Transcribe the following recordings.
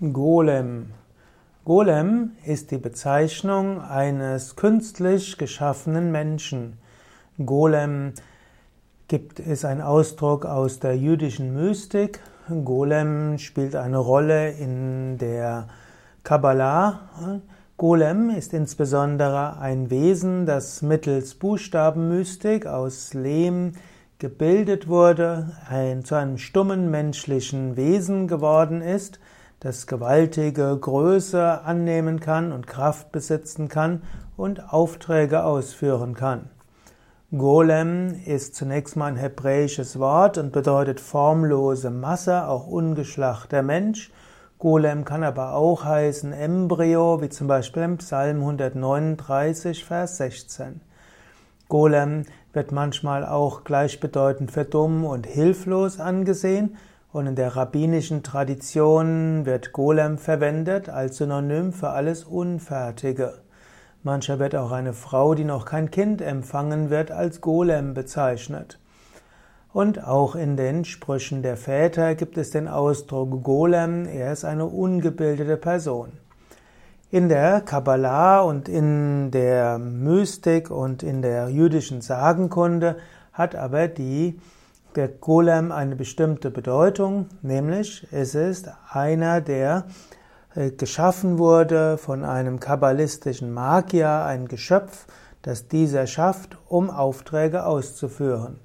Golem. Golem ist die Bezeichnung eines künstlich geschaffenen Menschen. Golem gibt es ein Ausdruck aus der jüdischen Mystik. Golem spielt eine Rolle in der Kabbalah. Golem ist insbesondere ein Wesen, das mittels Buchstabenmystik aus Lehm gebildet wurde, ein, zu einem stummen menschlichen Wesen geworden ist, das gewaltige Größe annehmen kann und Kraft besitzen kann und Aufträge ausführen kann. Golem ist zunächst mal ein hebräisches Wort und bedeutet formlose Masse, auch ungeschlachter Mensch. Golem kann aber auch heißen Embryo, wie zum Beispiel im Psalm 139, Vers 16. Golem wird manchmal auch gleichbedeutend für dumm und hilflos angesehen und in der rabbinischen Tradition wird Golem verwendet als Synonym für alles Unfertige. Mancher wird auch eine Frau, die noch kein Kind empfangen wird, als Golem bezeichnet. Und auch in den Sprüchen der Väter gibt es den Ausdruck Golem, er ist eine ungebildete Person. In der Kabbalah und in der Mystik und in der jüdischen Sagenkunde hat aber die der Golem eine bestimmte Bedeutung, nämlich es ist einer, der äh, geschaffen wurde von einem kabbalistischen Magier, ein Geschöpf, das dieser schafft, um Aufträge auszuführen.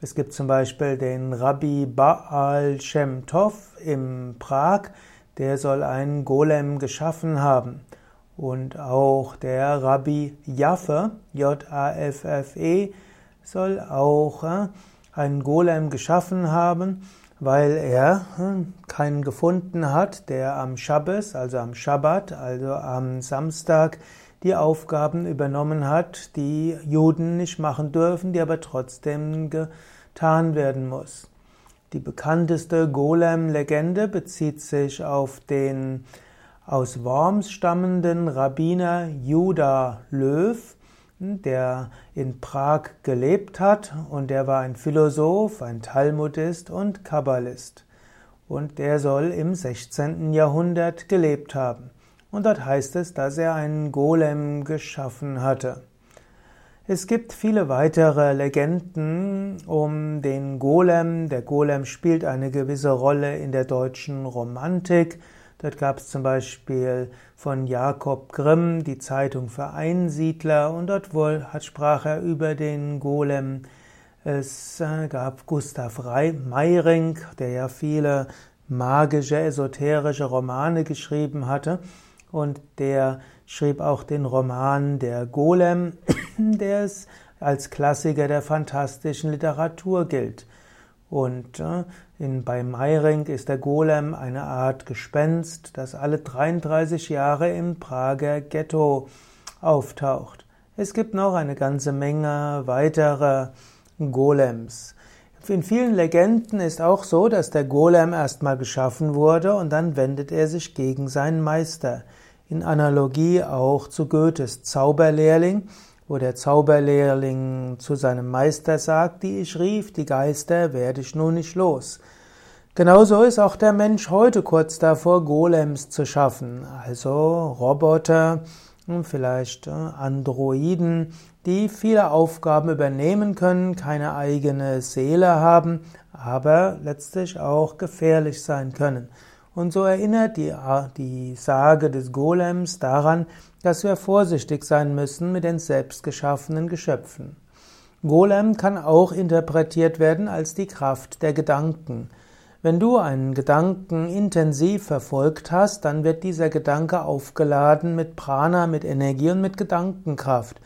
Es gibt zum Beispiel den Rabbi Baal Shem Tov im Prag, der soll einen Golem geschaffen haben. Und auch der Rabbi Jaffe, J-A-F-F-E, soll auch äh, einen Golem geschaffen haben, weil er hm, keinen gefunden hat, der am Schabbes, also am Schabbat, also am Samstag, die Aufgaben übernommen hat, die Juden nicht machen dürfen, die aber trotzdem getan werden muss. Die bekannteste Golem-Legende bezieht sich auf den aus Worms stammenden Rabbiner Judah Löw, der in Prag gelebt hat und der war ein Philosoph, ein Talmudist und Kabbalist. Und der soll im 16. Jahrhundert gelebt haben. Und dort heißt es, dass er einen Golem geschaffen hatte. Es gibt viele weitere Legenden um den Golem. Der Golem spielt eine gewisse Rolle in der deutschen Romantik. Dort gab es zum Beispiel von Jakob Grimm die Zeitung für Einsiedler und dort wohl hat, sprach er über den Golem. Es äh, gab Gustav Meiring, der ja viele magische, esoterische Romane geschrieben hatte und der schrieb auch den Roman Der Golem, der es als Klassiker der fantastischen Literatur gilt. Und äh, in, bei Meiring ist der Golem eine Art Gespenst, das alle 33 Jahre im Prager Ghetto auftaucht. Es gibt noch eine ganze Menge weiterer Golems. In vielen Legenden ist auch so, dass der Golem erstmal geschaffen wurde und dann wendet er sich gegen seinen Meister. In Analogie auch zu Goethes Zauberlehrling, wo der Zauberlehrling zu seinem Meister sagt, die ich rief, die Geister werde ich nun nicht los. Genauso ist auch der Mensch heute kurz davor, Golems zu schaffen, also Roboter, vielleicht äh, Androiden, die viele Aufgaben übernehmen können, keine eigene Seele haben, aber letztlich auch gefährlich sein können. Und so erinnert die, die Sage des Golems daran, dass wir vorsichtig sein müssen mit den selbstgeschaffenen Geschöpfen. Golem kann auch interpretiert werden als die Kraft der Gedanken. Wenn du einen Gedanken intensiv verfolgt hast, dann wird dieser Gedanke aufgeladen mit Prana, mit Energie und mit Gedankenkraft.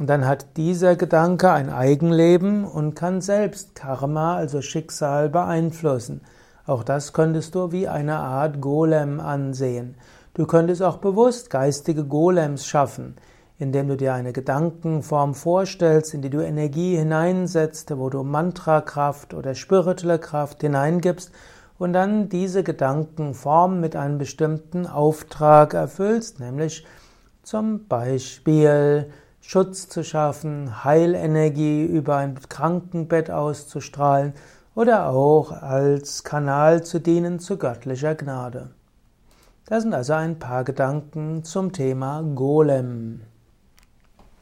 Und dann hat dieser Gedanke ein Eigenleben und kann selbst Karma, also Schicksal, beeinflussen. Auch das könntest du wie eine Art Golem ansehen. Du könntest auch bewusst geistige Golems schaffen, indem du dir eine Gedankenform vorstellst, in die du Energie hineinsetzt, wo du Mantrakraft oder spirituelle Kraft hineingibst und dann diese Gedankenform mit einem bestimmten Auftrag erfüllst, nämlich zum Beispiel Schutz zu schaffen, Heilenergie über ein Krankenbett auszustrahlen oder auch als Kanal zu dienen zu göttlicher Gnade. Das sind also ein paar Gedanken zum Thema Golem.